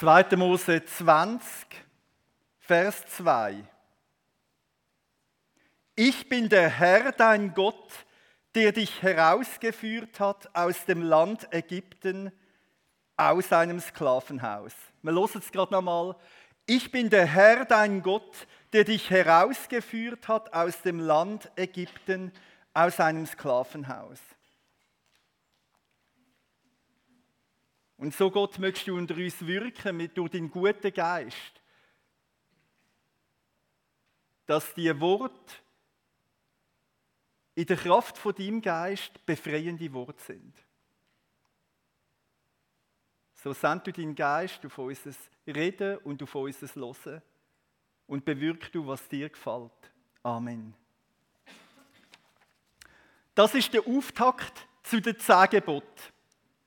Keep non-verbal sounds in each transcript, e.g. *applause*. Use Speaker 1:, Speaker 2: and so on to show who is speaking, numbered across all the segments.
Speaker 1: 2. Mose 20, Vers 2. Ich bin der Herr, dein Gott, der dich herausgeführt hat aus dem Land Ägypten, aus einem Sklavenhaus. Wir hören es gerade nochmal. Ich bin der Herr, dein Gott, der dich herausgeführt hat aus dem Land Ägypten, aus einem Sklavenhaus. Und so, Gott, möchtest du unter uns wirken mit durch deinen guten Geist, dass die Wort in der Kraft von deinem Geist befreiende Worte sind. So send du deinen Geist auf unser Reden und auf unser Hören und bewirk du, was dir gefällt. Amen. Das ist der Auftakt zu den zehn Geboten.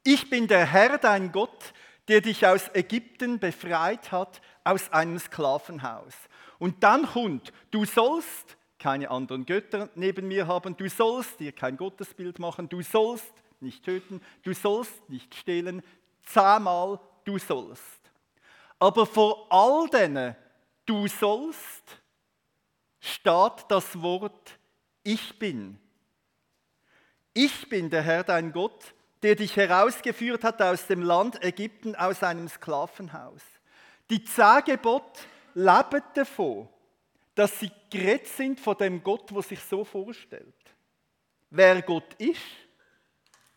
Speaker 1: Ich bin der Herr, dein Gott, der dich aus Ägypten befreit hat, aus einem Sklavenhaus. Und dann kommt, du sollst keine anderen Götter neben mir haben, du sollst dir kein Gottesbild machen, du sollst nicht töten, du sollst nicht stehlen, zehnmal du sollst. Aber vor all denen du sollst steht das Wort ich bin. Ich bin der Herr dein Gott, der dich herausgeführt hat aus dem Land Ägypten, aus einem Sklavenhaus. Die zehn Gebote leben davon, dass sie gerettet sind von dem Gott, der sich so vorstellt. Wer Gott ist,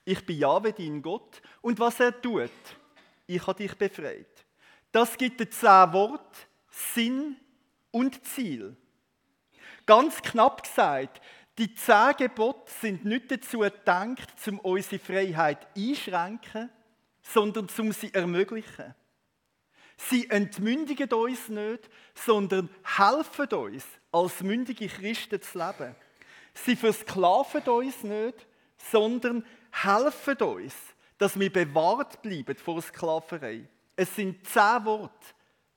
Speaker 1: ich bin Jahwe, dein Gott, und was er tut, ich habe dich befreit. Das gibt den zehn Wort Sinn und Ziel. Ganz knapp gesagt, die zehn Gebote sind nicht dazu gedacht, um unsere Freiheit einschränken, sondern um sie ermöglichen. Sie entmündigen uns nicht, sondern helfen uns, als mündige Christen zu leben. Sie versklaven uns nicht, sondern helfen uns, dass wir bewahrt bleiben vor Sklaverei. Es sind zehn Worte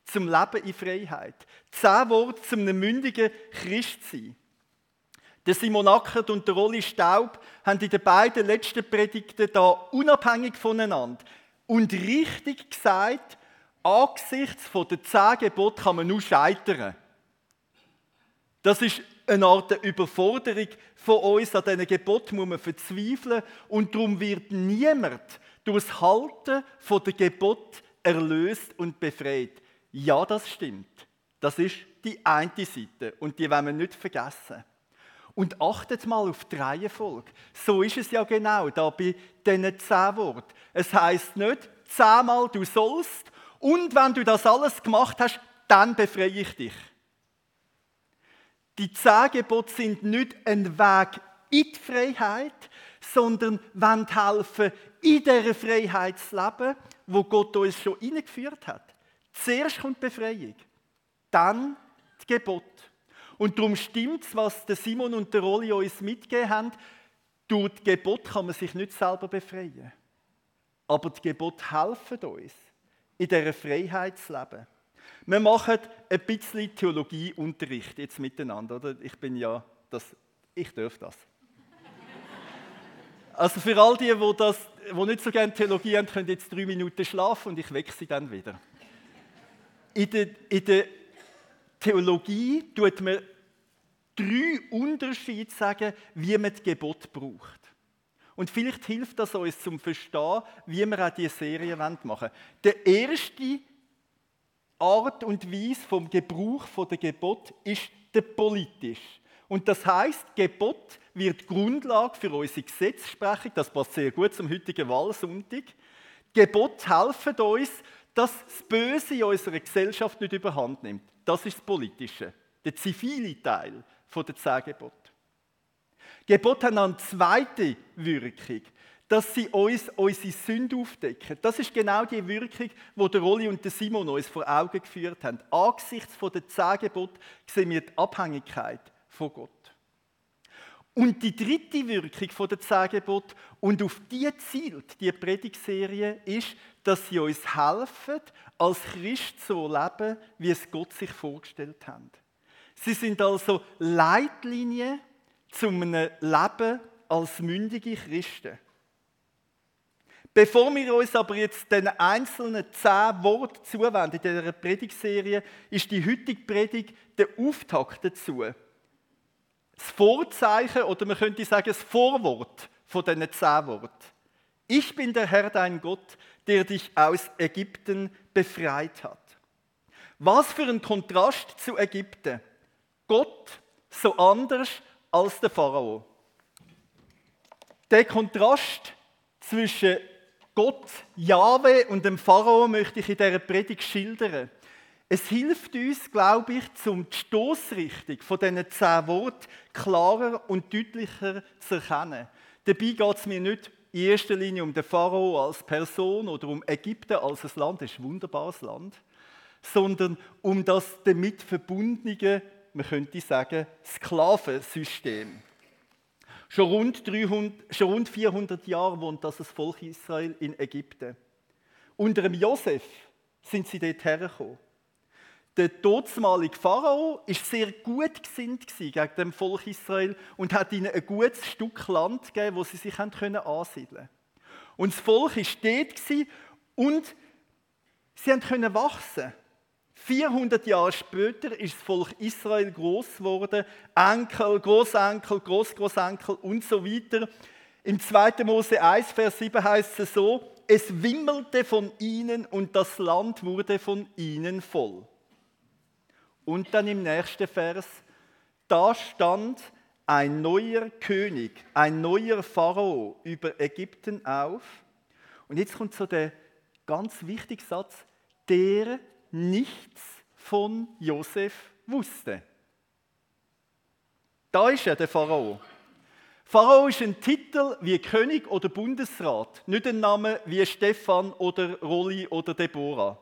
Speaker 1: zum Leben in Freiheit. Zehn Worte zum einem mündigen Christ sein. Der Simon Ackert und der Rolli Staub haben in den beiden letzten Predigten da unabhängig voneinander und richtig gesagt, angesichts der zehn Gebote kann man nur scheitern. Das ist eine Art Überforderung von uns. An diesen Geboten muss man verzweifeln und darum wird niemand durch das Halten der Gebot erlöst und befreit. Ja, das stimmt. Das ist die eine Seite und die wollen wir nicht vergessen. Und achtet mal auf die Reihenfolge. So ist es ja genau da bei diesen zehn Worten. Es heißt nicht zehnmal du sollst und wenn du das alles gemacht hast, dann befreie ich dich. Die zehn Gebote sind nicht ein Weg in die Freiheit, sondern wollen helfen, in dieser Freiheit zu leben, wo Gott uns schon hineingeführt hat. Zuerst kommt die Befreiung, dann das Gebot. Und darum stimmt es, was der Simon und der Rolli uns mitgegeben haben. Durch das Gebot kann man sich nicht selber befreien. Aber die Gebot helfen uns, in dieser Freiheit zu leben. Wir machen ein bisschen Theologieunterricht jetzt miteinander. Oder? Ich bin ja, das, ich darf das. *laughs* Also für all die, die, das, die nicht so gerne Theologie haben, können jetzt drei Minuten schlafen und ich wecke sie dann wieder. In der, in der Theologie tut man drei Unterschiede sagen, wie man das Gebot braucht. Und vielleicht hilft das uns zum Verstehen, wie wir auch diese Serie machen wollen. Der erste Art und Weise vom Gebrauch der Gebot ist der politisch. Und das heißt, Gebot wird Grundlage für unsere Gesetzesprechung. Das passt sehr gut zum heutigen Wahlsonntag. Gebot helfen uns, dass das Böse in unserer Gesellschaft nicht überhand nimmt. Das ist das Politische, der zivile Teil der zehn Gebote. Gebote haben eine zweite Wirkung, dass sie uns unsere Sünde aufdecken. Das ist genau die Wirkung, die der Rolli und der Simon uns vor Augen geführt haben. Angesichts der zehn Gebote sehen wir die Abhängigkeit von Gott. Und die dritte Wirkung von der zehn Gebote, und auf die zielt die Predigserie, ist, dass sie uns helfen, als Christ so leben, wie es Gott sich vorgestellt hat. Sie sind also Leitlinien zu einem Leben als mündige Christen. Bevor wir uns aber jetzt den einzelnen zehn Worten zuwenden in dieser Predigserie, ist die heutige Predigt der Auftakt dazu. Das Vorzeichen oder man könnte sagen das Vorwort von diesen zehn Worten. Ich bin der Herr dein Gott, der dich aus Ägypten befreit hat. Was für ein Kontrast zu Ägypten. Gott so anders als der Pharao. Der Kontrast zwischen Gott, Jahwe und dem Pharao möchte ich in dieser Predigt schildern. Es hilft uns, glaube ich, zum die Stoßrichtung von diesen zehn Worten klarer und deutlicher zu erkennen. Dabei geht es mir nicht in erster Linie um den Pharao als Person oder um Ägypten als ein Land, das ist ein wunderbares Land, sondern um das damit verbundene, man könnte sagen, Sklavensystem. Schon rund, 300, schon rund 400 Jahre wohnt das, Volk Israel in Ägypten. Unter dem Josef sind sie dort hergekommen. Der damalige Pharao war sehr gut gesinnt gegen das Volk Israel und hat ihnen ein gutes Stück Land gegeben, wo sie sich ansiedeln konnten. Und das Volk war dort und sie konnten wachsen. 400 Jahre später ist das Volk Israel groß geworden, Enkel, Großenkel, Großgroßenkel und so weiter. Im 2. Mose 1, Vers 7 heißt es so: Es wimmelte von ihnen und das Land wurde von ihnen voll. Und dann im nächsten Vers: Da stand ein neuer König, ein neuer Pharao über Ägypten auf. Und jetzt kommt so der ganz wichtige Satz: Der nichts von Josef wusste. Da ist er, der Pharao. Pharao ist ein Titel wie König oder Bundesrat, nicht ein Name wie Stefan oder Rolli oder Deborah.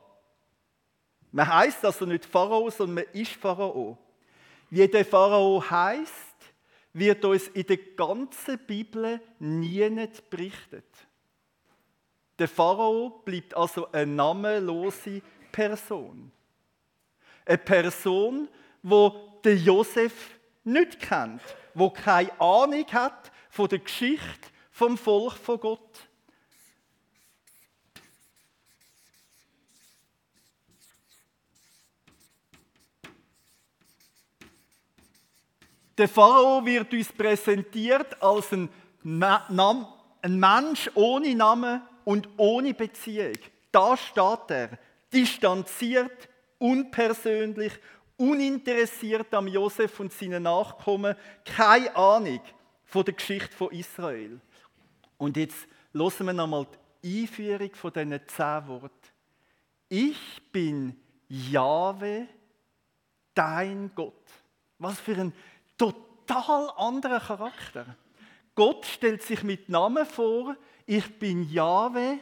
Speaker 1: Man heißt also nicht Pharao, sondern man ist Pharao. Wie der Pharao heißt, wird uns in der ganzen Bibel nie berichtet. Der Pharao bleibt also eine namenlose Person. Eine Person, wo der Josef nicht kennt, wo keine Ahnung hat von der Geschichte vom Volk von Gott. Der Pharao wird uns präsentiert als ein, ein Mensch ohne Namen und ohne Beziehung. Da steht er, distanziert, unpersönlich, uninteressiert am Josef und seinen Nachkommen, keine Ahnung von der Geschichte von Israel. Und jetzt hören wir nochmal die Einführung von diesen zehn Worten. Ich bin Jahwe, dein Gott. Was für ein total anderer Charakter. Gott stellt sich mit Namen vor, ich bin Jahwe,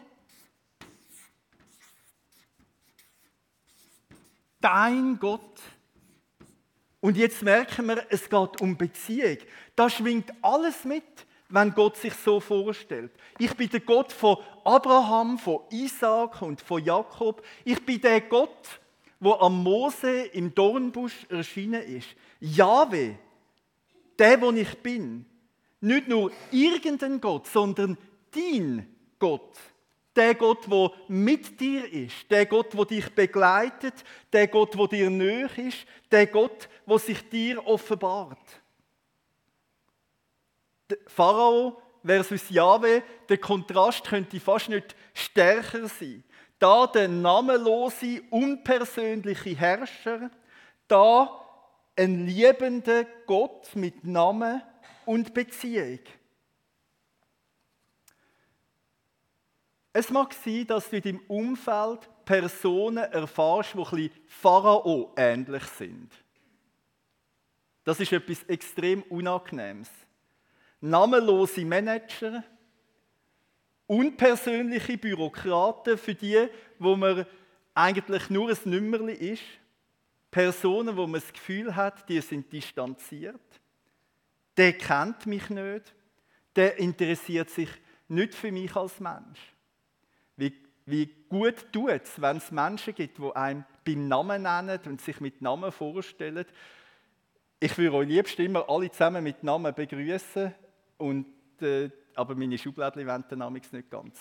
Speaker 1: dein Gott. Und jetzt merken wir, es geht um Beziehung. Da schwingt alles mit, wenn Gott sich so vorstellt. Ich bin der Gott von Abraham, von Isaac und von Jakob. Ich bin der Gott, wo am Mose im Dornbusch erschienen ist. Jahwe, der, wo ich bin. Nicht nur irgendein Gott, sondern dein Gott. Der Gott, der mit dir ist, der Gott, der dich begleitet, der Gott, der dir näher ist, der Gott, der sich dir offenbart. Der Pharao versus Jahwe, der Kontrast könnte fast nicht stärker sein. Da der namenlose, unpersönliche Herrscher, da ein liebender Gott mit Namen und Beziehung. Es mag sein, dass du in deinem Umfeld Personen erfährst, die ein bisschen Pharao ähnlich sind. Das ist etwas extrem Unangenehmes. Namenlose Manager, unpersönliche Bürokraten, für die, wo man eigentlich nur ein Nümmerli ist, Personen, wo man das Gefühl hat, die sind distanziert, der kennt mich nicht, der interessiert sich nicht für mich als Mensch. Wie, wie gut tut es, wenn es Menschen gibt, die einen beim Namen nennen und sich mit Namen vorstellen. Ich würde euch liebst immer alle zusammen mit Namen begrüßen, und, äh, aber meine Schubladen wollen den Namen nicht ganz.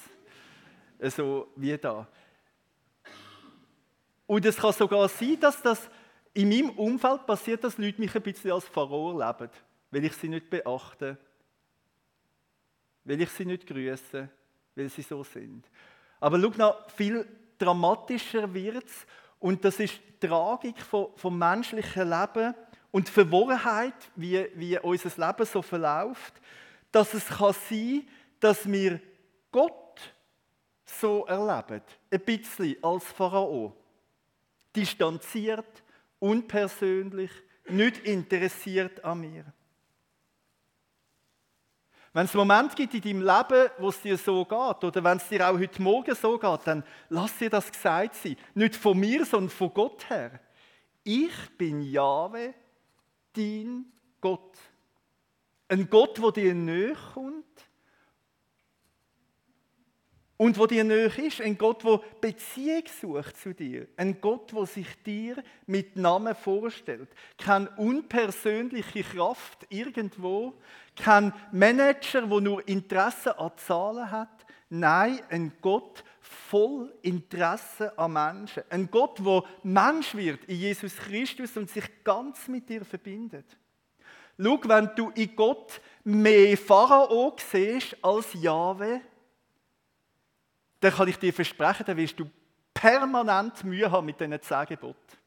Speaker 1: so wie da. Und es kann sogar sein, dass das in meinem Umfeld passiert, dass Leute mich ein bisschen als Pharao leben, weil ich sie nicht beachte, weil ich sie nicht grüße, weil sie so sind. Aber schau noch, viel dramatischer wird es und das ist die Tragik vom, vom menschlichen Leben und die Verworrenheit, wie, wie unser Leben so verläuft, dass es kann sein dass wir Gott so erleben, ein bisschen als Pharao. Distanziert, unpersönlich, nicht interessiert an mir. Wenn es Momente gibt in deinem Leben, wo es dir so geht, oder wenn es dir auch heute Morgen so geht, dann lass dir das gesagt sein. Nicht von mir, sondern von Gott her. Ich bin Jahwe, dein Gott. Ein Gott, der dir näher kommt und wo dir näher ist. Ein Gott, der Beziehung sucht zu dir. Ein Gott, der sich dir mit Namen vorstellt. Keine unpersönliche Kraft irgendwo. Kein Manager, der nur Interesse an Zahlen hat. Nein, ein Gott voll Interesse an Menschen. Ein Gott, der Mensch wird in Jesus Christus und sich ganz mit dir verbindet. Schau, wenn du in Gott mehr Pharao siehst als Jahwe, dann kann ich dir versprechen, dann wirst du permanent Mühe haben mit diesen zehn Geboten.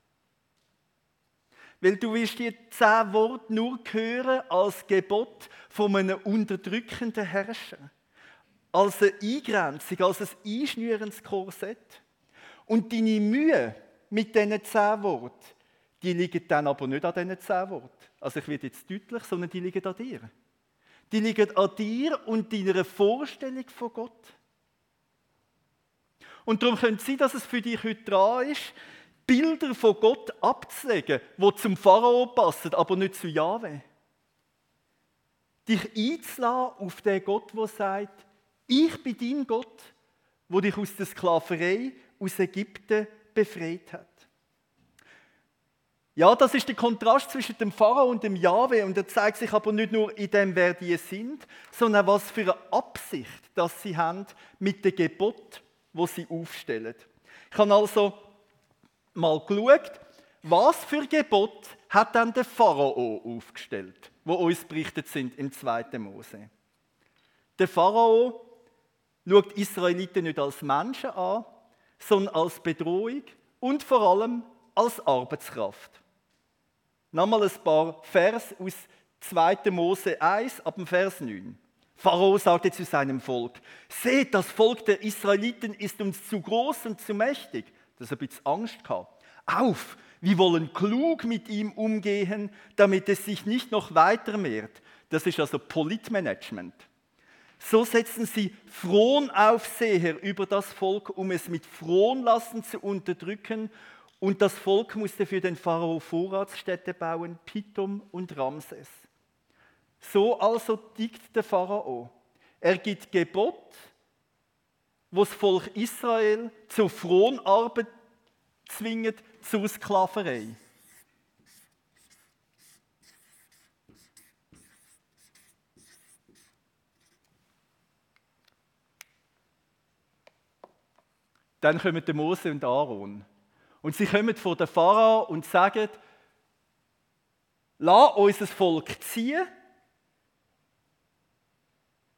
Speaker 1: Weil du wirst die zehn Worte nur hören als Gebot von einem unterdrückenden Herrscher. Als eine Eingrenzung, als ein einschnürendes Korsett. Und deine Mühe mit diesen zehn Worten, die liegen dann aber nicht an diesen zehn Worten. Also ich werde jetzt deutlich, sondern die liegen an dir. Die liegen an dir und deiner Vorstellung von Gott. Und darum könnte es sein, dass es für dich heute dran ist, Bilder von Gott abzulegen, die zum Pharao passen, aber nicht zu Jahwe. Dich einzulassen auf den Gott, der sagt, ich bin dein Gott, wo dich aus der Sklaverei aus Ägypten befreit hat. Ja, das ist der Kontrast zwischen dem Pharao und dem Jahwe und er zeigt sich aber nicht nur in dem, wer die sind, sondern was für eine Absicht, dass sie haben mit dem Gebot wo sie aufstellen. Ich habe also mal geschaut, was für Gebot hat dann der Pharao aufgestellt, wo uns berichtet sind im 2. Mose. Der Pharao schaut Israeliten nicht als Menschen an, sondern als Bedrohung und vor allem als Arbeitskraft. Nochmal ein paar Vers aus 2. Mose 1 ab dem Vers 9. Pharao sagte zu seinem Volk, seht, das Volk der Israeliten ist uns zu groß und zu mächtig. Das hat ein bisschen Angst gehabt. Auf, wir wollen klug mit ihm umgehen, damit es sich nicht noch weiter mehrt. Das ist also Politmanagement. So setzen sie Fronaufseher über das Volk, um es mit Fronlassen zu unterdrücken. Und das Volk musste für den Pharao Vorratsstädte bauen, Pithom und Ramses. So also tickt der Pharao. Er gibt Gebot, wo das Volk Israel zur Fronarbeit zwingt, zur Sklaverei. Dann kommen der Mose und Aaron. Und sie kommen vor den Pharao und sagen, lass unser Volk ziehen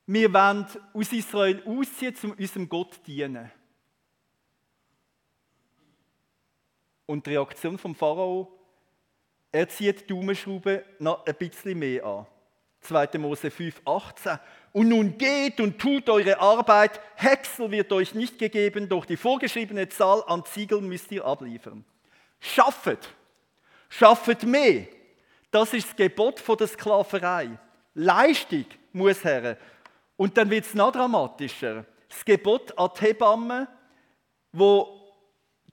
Speaker 1: wir wollen aus Israel ausziehen, um unserem Gott zu dienen. Und die Reaktion vom Pharao, er zieht die Daumenschraube noch ein bisschen mehr an. 2. Mose 5, 18. Und nun geht und tut eure Arbeit. Häcksel wird euch nicht gegeben, doch die vorgeschriebene Zahl an Ziegeln müsst ihr abliefern. Schaffet. Schaffet mehr. Das ist das Gebot der Sklaverei. Leistung muss her. Und dann wird es noch dramatischer. Das Gebot an die Hebamme, wo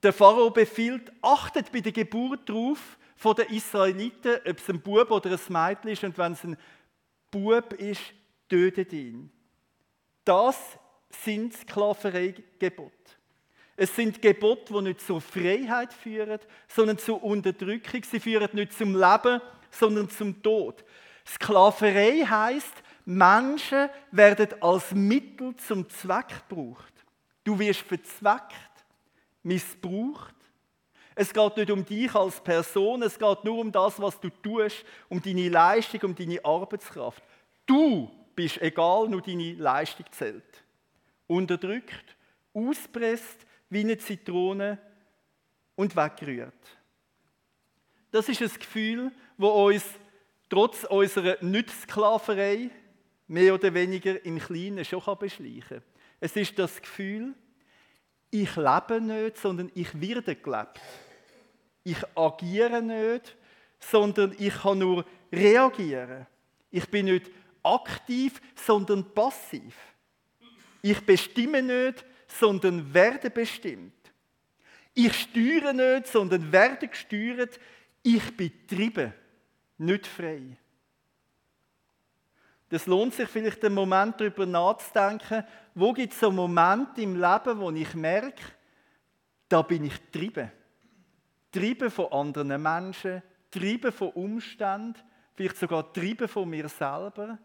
Speaker 1: der Pharao befiehlt, achtet bei der Geburt darauf von den Israeliten, ob es ein Bub oder ein Mädchen ist. Und wenn es ein Bub ist, tötet ihn. Das sind Sklaverei-Gebote. Es sind Gebote, die nicht zur Freiheit führen, sondern zur Unterdrückung. Sie führen nicht zum Leben, sondern zum Tod. Sklaverei heißt, Menschen werden als Mittel zum Zweck gebraucht. Du wirst verzweckt, missbraucht. Es geht nicht um dich als Person, es geht nur um das, was du tust, um deine Leistung, um deine Arbeitskraft. Du bist egal, nur deine Leistung zählt. Unterdrückt, auspresst wie eine Zitrone und weggerührt. Das ist ein Gefühl, wo uns trotz unserer Nützsklaverei mehr oder weniger im Kleinen schon beschleichen kann. Es ist das Gefühl, ich lebe nicht, sondern ich werde gelebt. Ich agiere nicht, sondern ich kann nur reagieren. Ich bin nicht aktiv, sondern passiv. Ich bestimme nicht, sondern werde bestimmt. Ich steuere nicht, sondern werde gesteuert. Ich bin getrieben, nicht frei. Das lohnt sich vielleicht einen Moment darüber nachzudenken, wo gibt es so Momente im Leben, wo ich merke, da bin ich getrieben. Getrieben von anderen Menschen, getrieben von Umständen, vielleicht sogar getrieben von mir selber.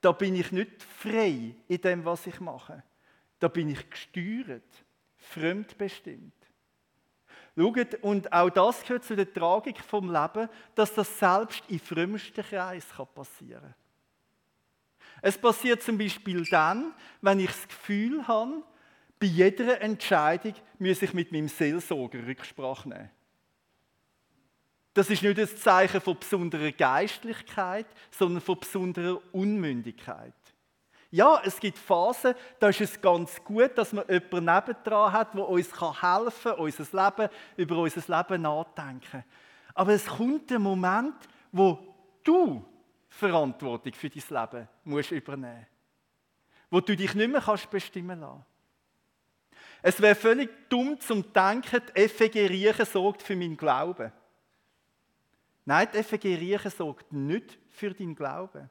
Speaker 1: Da bin ich nicht frei in dem, was ich mache. Da bin ich gesteuert, fremdbestimmt. Schaut, und auch das gehört zu der Tragik vom Leben, dass das selbst im frömmsten Kreis passieren kann. Es passiert zum Beispiel dann, wenn ich das Gefühl habe, bei jeder Entscheidung muss ich mit meinem Seelsorger Rücksprache nehmen. Das ist nicht ein Zeichen von besonderer Geistlichkeit, sondern von besonderer Unmündigkeit. Ja, es gibt Phasen, da ist es ganz gut, dass man jemanden nebendran hat, der uns helfen kann, unser Leben, über unser Leben nachdenken. Aber es kommt ein Moment, wo du Verantwortung für dein Leben musst übernehmen Wo du dich nicht mehr kannst bestimmen lassen. Es wäre völlig dumm zum Denken, die FEG Riechen sorgt für meinen Glauben. Nein, die FEG Riechen sorgt nicht für deinen Glauben.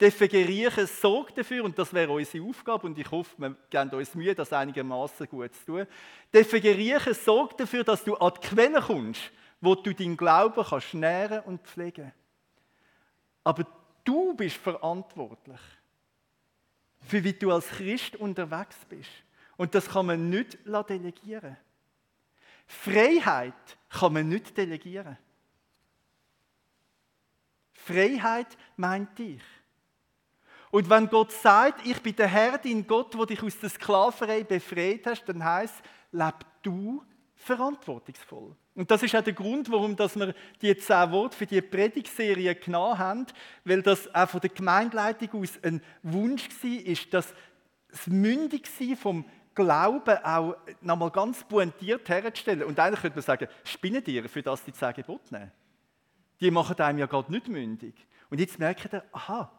Speaker 1: Die FEG Riechen sorgt dafür, und das wäre unsere Aufgabe, und ich hoffe, wir geben uns Mühe, das einigermaßen gut zu tun. Die FEG Riechen sorgt dafür, dass du an die Quelle kommst, wo du deinen Glauben kannst nähren und pflegen. Aber du bist verantwortlich für wie du als Christ unterwegs bist. Und das kann man nicht delegieren. Freiheit kann man nicht delegieren. Freiheit meint dich. Und wenn Gott sagt, ich bin der Herr, dein Gott, der dich aus der Sklaverei befreit hast, dann heißt, leb du verantwortungsvoll. Und das ist auch der Grund, warum dass wir die zehn Worte für die Predigserie genommen haben, weil das auch von der Gemeindeleitung aus ein Wunsch war, dass das Mündigsein vom Glauben auch nochmal ganz pointiert herzustellen. Und eigentlich könnte man sagen, spinnen dir, für das die zehn Gebote nehmen. Die machen einem ja gerade nicht mündig. Und jetzt merkt ihr, aha,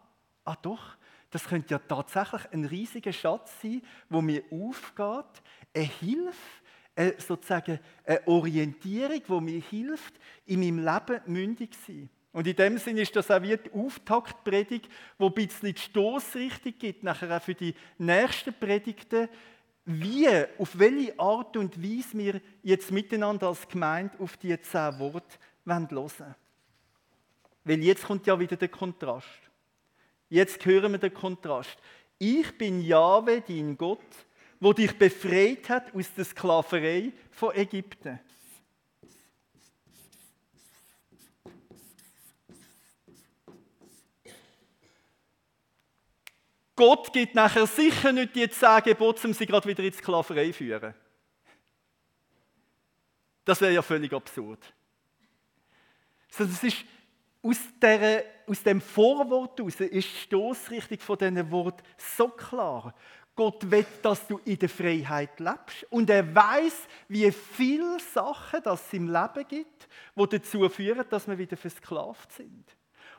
Speaker 1: ah doch, das könnte ja tatsächlich ein riesiger Schatz sein, wo mir aufgeht, eine Hilfe, eine, sozusagen eine Orientierung, die mir hilft, in meinem Leben mündig zu sein. Und in dem Sinne ist das auch wie die Auftaktpredigt, wo ein bisschen die Stoßrichtung gibt, nachher auch für die nächsten Predigten, wie, auf welche Art und Weise wir jetzt miteinander als Gemeinde auf diese zehn Worte hören wollen. Weil jetzt kommt ja wieder der Kontrast. Jetzt hören wir den Kontrast. Ich bin Jahwe, dein Gott, wo dich befreit hat aus der Sklaverei von Ägypten. Gott gibt nachher sicher nicht die zehn Gebote, um sie gerade wieder in die Sklaverei zu führen. Das wäre ja völlig absurd. Sondern es ist aus, der, aus dem Vorwort heraus ist die Stoßrichtung von diesen Wort so klar. Gott will, dass du in der Freiheit lebst. Und er weiß, wie viele Sachen das im Leben gibt, die dazu führen, dass wir wieder versklavt sind.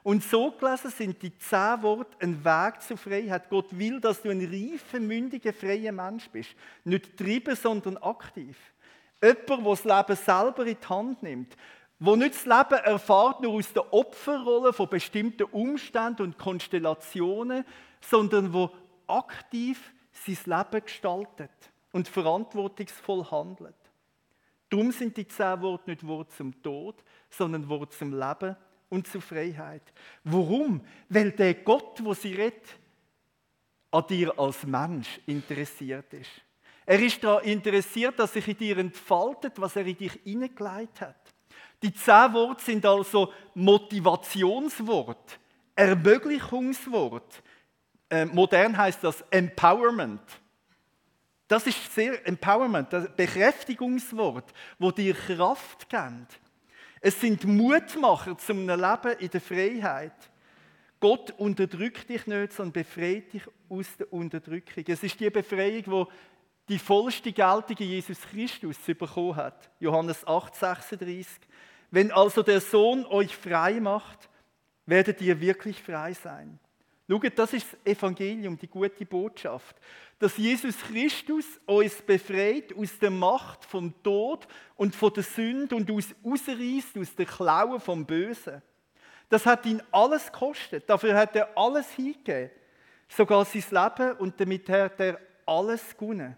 Speaker 1: Und so gelesen sind die zehn Worte ein Weg zur Freiheit. Gott will, dass du ein reifer, mündiger, freier Mensch bist. Nicht treiben, sondern aktiv. Jemand, der das Leben selber in die Hand nimmt. Wo nicht das Leben erfahrt nur aus der Opferrolle von bestimmten Umständen und Konstellationen, sondern wo aktiv sein Leben gestaltet und verantwortungsvoll handelt. Darum sind die zehn Worte nicht Worte zum Tod, sondern Worte zum Leben und zur Freiheit. Warum? Weil der Gott, wo sie redet, an dir als Mensch interessiert ist. Er ist daran interessiert, dass sich in dir entfaltet, was er in dich hineingelegt hat. Die zehn Worte sind also Motivationswort, Ermöglichungswort. Äh, modern heißt das Empowerment. Das ist sehr Empowerment, das Bekräftigungswort, wo dir Kraft gibt. Es sind Mutmacher zum Leben in der Freiheit. Gott unterdrückt dich nicht, sondern befreit dich aus der Unterdrückung. Es ist die Befreiung, wo die vollste Geltung in Jesus Christus bekommen hat. Johannes 8, 36. Wenn also der Sohn euch frei macht, werdet ihr wirklich frei sein. Schaut, das ist das Evangelium, die gute Botschaft. Dass Jesus Christus uns befreit aus der Macht vom Tod und von der Sünde und uns ausreißt aus der Klaue vom Bösen. Das hat ihn alles gekostet. Dafür hat er alles hingegeben. Sogar sein Leben und damit hat er alles gewonnen.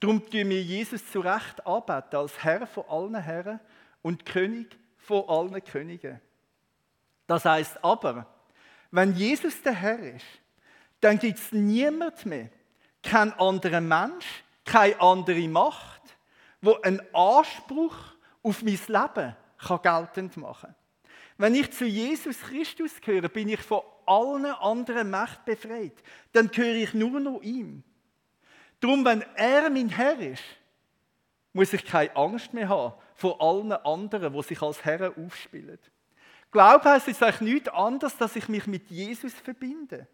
Speaker 1: Darum tun wir Jesus zu Recht anbeten als Herr von allen Herren und König von allen Königen. Das heißt aber, wenn Jesus der Herr ist, dann gibt es niemand mehr, kein anderer Mensch, keine andere Macht, wo einen Anspruch auf mein Leben kann geltend machen kann. Wenn ich zu Jesus Christus gehöre, bin ich von allen anderen Mächten befreit. Dann gehöre ich nur noch ihm. Darum, wenn er mein Herr ist, muss ich keine Angst mehr haben vor allen anderen, die sich als Herren aufspielen. Glaube heißt es eigentlich nichts anderes, dass ich mich mit Jesus verbinde.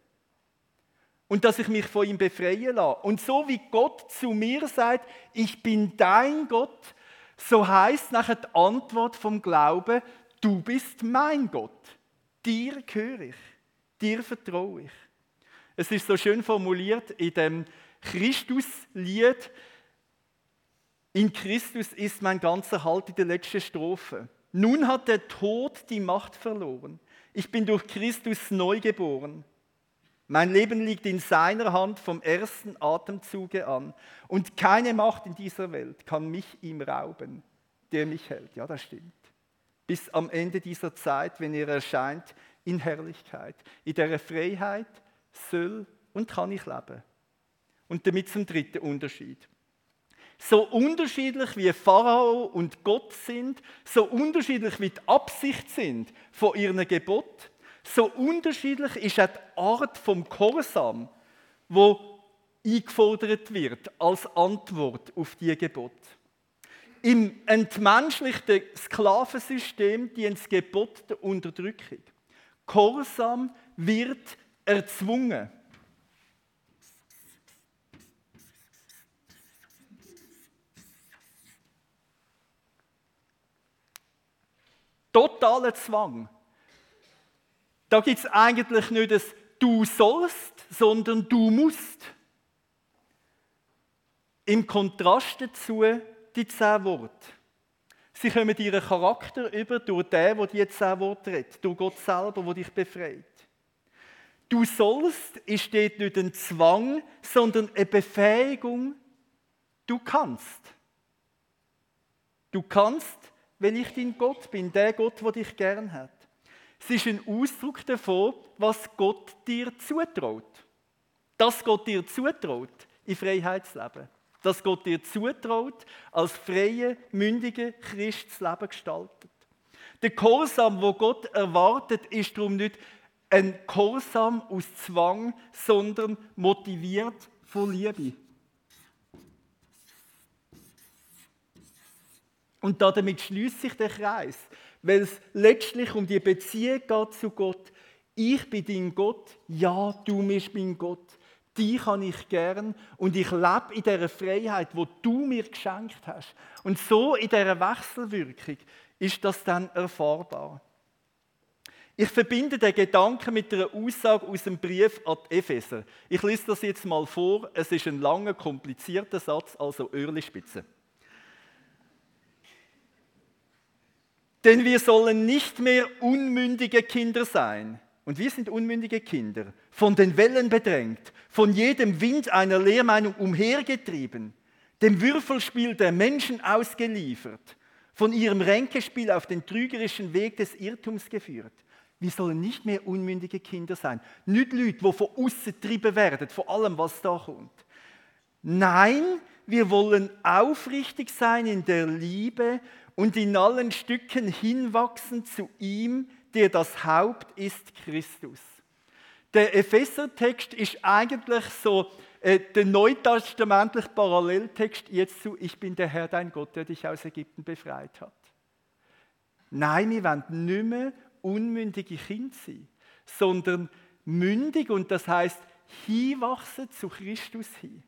Speaker 1: Und dass ich mich von ihm befreien lasse. Und so wie Gott zu mir sagt, ich bin dein Gott, so heißt nachher die Antwort vom Glauben, du bist mein Gott. Dir gehöre ich. Dir vertraue ich. Es ist so schön formuliert in dem Christuslied. In Christus ist mein ganzer Halt in der letzten Strophe. Nun hat der Tod die Macht verloren. Ich bin durch Christus neu geboren. Mein Leben liegt in seiner Hand vom ersten Atemzuge an. Und keine Macht in dieser Welt kann mich ihm rauben, der mich hält. Ja, das stimmt. Bis am Ende dieser Zeit, wenn er erscheint in Herrlichkeit. In der Freiheit soll und kann ich leben. Und damit zum dritten Unterschied. So unterschiedlich wie Pharao und Gott sind, so unterschiedlich wie die Absicht sind von ihrem Gebot, so unterschiedlich ist auch die Art vom Gehorsam, wo eingefordert wird als Antwort auf die Gebot. Im entmenschlichten Sklavensystem dient das Gebot der Unterdrückung. Gehorsam wird erzwungen. Totaler Zwang. Da gibt es eigentlich nicht das Du sollst, sondern Du musst. Im Kontrast dazu die zehn Worte. Sie kommen ihren Charakter über durch den, der die zehn Worte redet, durch Gott selber, der dich befreit. Du sollst ist dort nicht ein Zwang, sondern eine Befähigung. Du kannst. Du kannst weil ich dein Gott bin, der Gott, der dich gern hat. Es ist ein Ausdruck davon, was Gott dir zutraut. Dass Gott dir zutraut, in Freiheitsleben. Dass Gott dir zutraut, als freie, mündige Christ das Leben gestaltet. Der Gehorsam, wo Gott erwartet, ist darum nicht ein Gehorsam aus Zwang, sondern motiviert von Liebe. Und damit schließt sich der Kreis, weil es letztlich um die Beziehung geht zu Gott. Ich bin dein Gott, ja, du bist mein Gott. Die kann ich gern und ich lebe in der Freiheit, wo du mir geschenkt hast. Und so in dieser Wechselwirkung ist das dann erfahrbar. Ich verbinde den Gedanken mit einer Aussage aus dem Brief an die Epheser. Ich lese das jetzt mal vor. Es ist ein langer, komplizierter Satz, also Öhrlispitze. Denn wir sollen nicht mehr unmündige Kinder sein. Und wir sind unmündige Kinder, von den Wellen bedrängt, von jedem Wind einer Lehrmeinung umhergetrieben, dem Würfelspiel der Menschen ausgeliefert, von ihrem Ränkespiel auf den trügerischen Weg des Irrtums geführt. Wir sollen nicht mehr unmündige Kinder sein. Nicht Leute, die von außen getrieben werden, von allem, was da kommt. Nein, wir wollen aufrichtig sein in der Liebe und in allen Stücken hinwachsen zu ihm, der das Haupt ist, Christus. Der Epheser-Text ist eigentlich so äh, der neutestamentliche Paralleltext jetzt zu Ich bin der Herr, dein Gott, der dich aus Ägypten befreit hat. Nein, wir wollen nicht mehr unmündige Kinder sein, sondern mündig und das heißt hinwachsen zu Christus hin.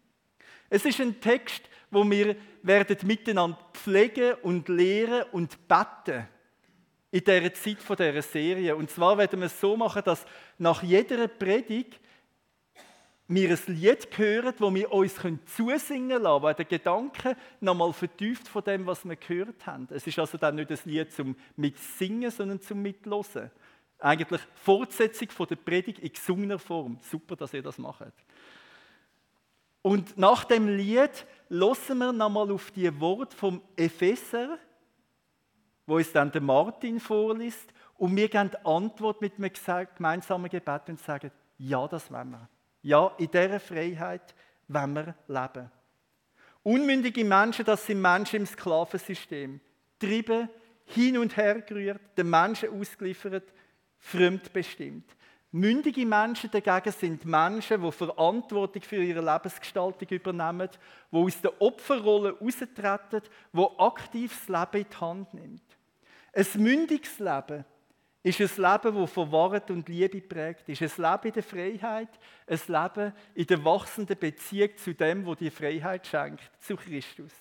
Speaker 1: Es ist ein Text, wo wir werden miteinander pflegen und lehren und beten in dieser Zeit von dieser Serie. Und zwar werden wir es so machen, dass nach jeder Predigt wir ein Lied hören, wo wir uns zusingen lassen weil der Gedanke nochmal vertieft von dem, was wir gehört haben. Es ist also dann nicht ein Lied zum Mitsingen, sondern zum Mitlosen. Eigentlich Fortsetzung von der Predigt in gesungener Form. Super, dass ihr das macht. Und nach dem Lied hören wir nochmal auf die Worte vom Epheser, wo es dann der Martin vorliest, und wir geben die Antwort mit einem gemeinsamen Gebet und sagen, ja, das wollen wir. Ja, in dieser Freiheit wollen wir leben. Unmündige Menschen, das sind Menschen im Sklavensystem. Trieben, hin und her gerührt, den Menschen ausgeliefert, fremdbestimmt. Mündige Menschen dagegen sind Menschen, die Verantwortung für ihre Lebensgestaltung übernehmen, die aus der Opferrolle austreten, die aktiv das Leben in die Hand nimmt. Ein mündiges Leben ist ein Leben, das von Wahrheit und Liebe prägt, ist ein Leben in der Freiheit, ein Leben in der wachsenden Beziehung zu dem, wo die Freiheit schenkt, zu Christus.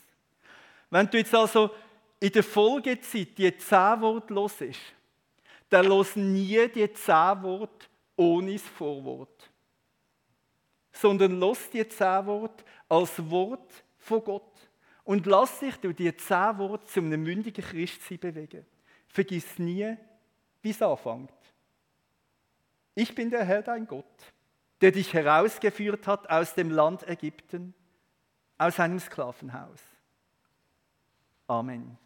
Speaker 1: Wenn du jetzt also in der Folgezeit die zehn Worte hörst, dann los nie die zehn Worte ohne das Vorwort. Sondern lass die zehn Worte als Wort von Gott. Und lass dich durch die zehn Worte zu einem mündigen Christsein bewegen. Vergiss nie, wie es anfängt. Ich bin der Herr, dein Gott, der dich herausgeführt hat aus dem Land Ägypten, aus einem Sklavenhaus. Amen.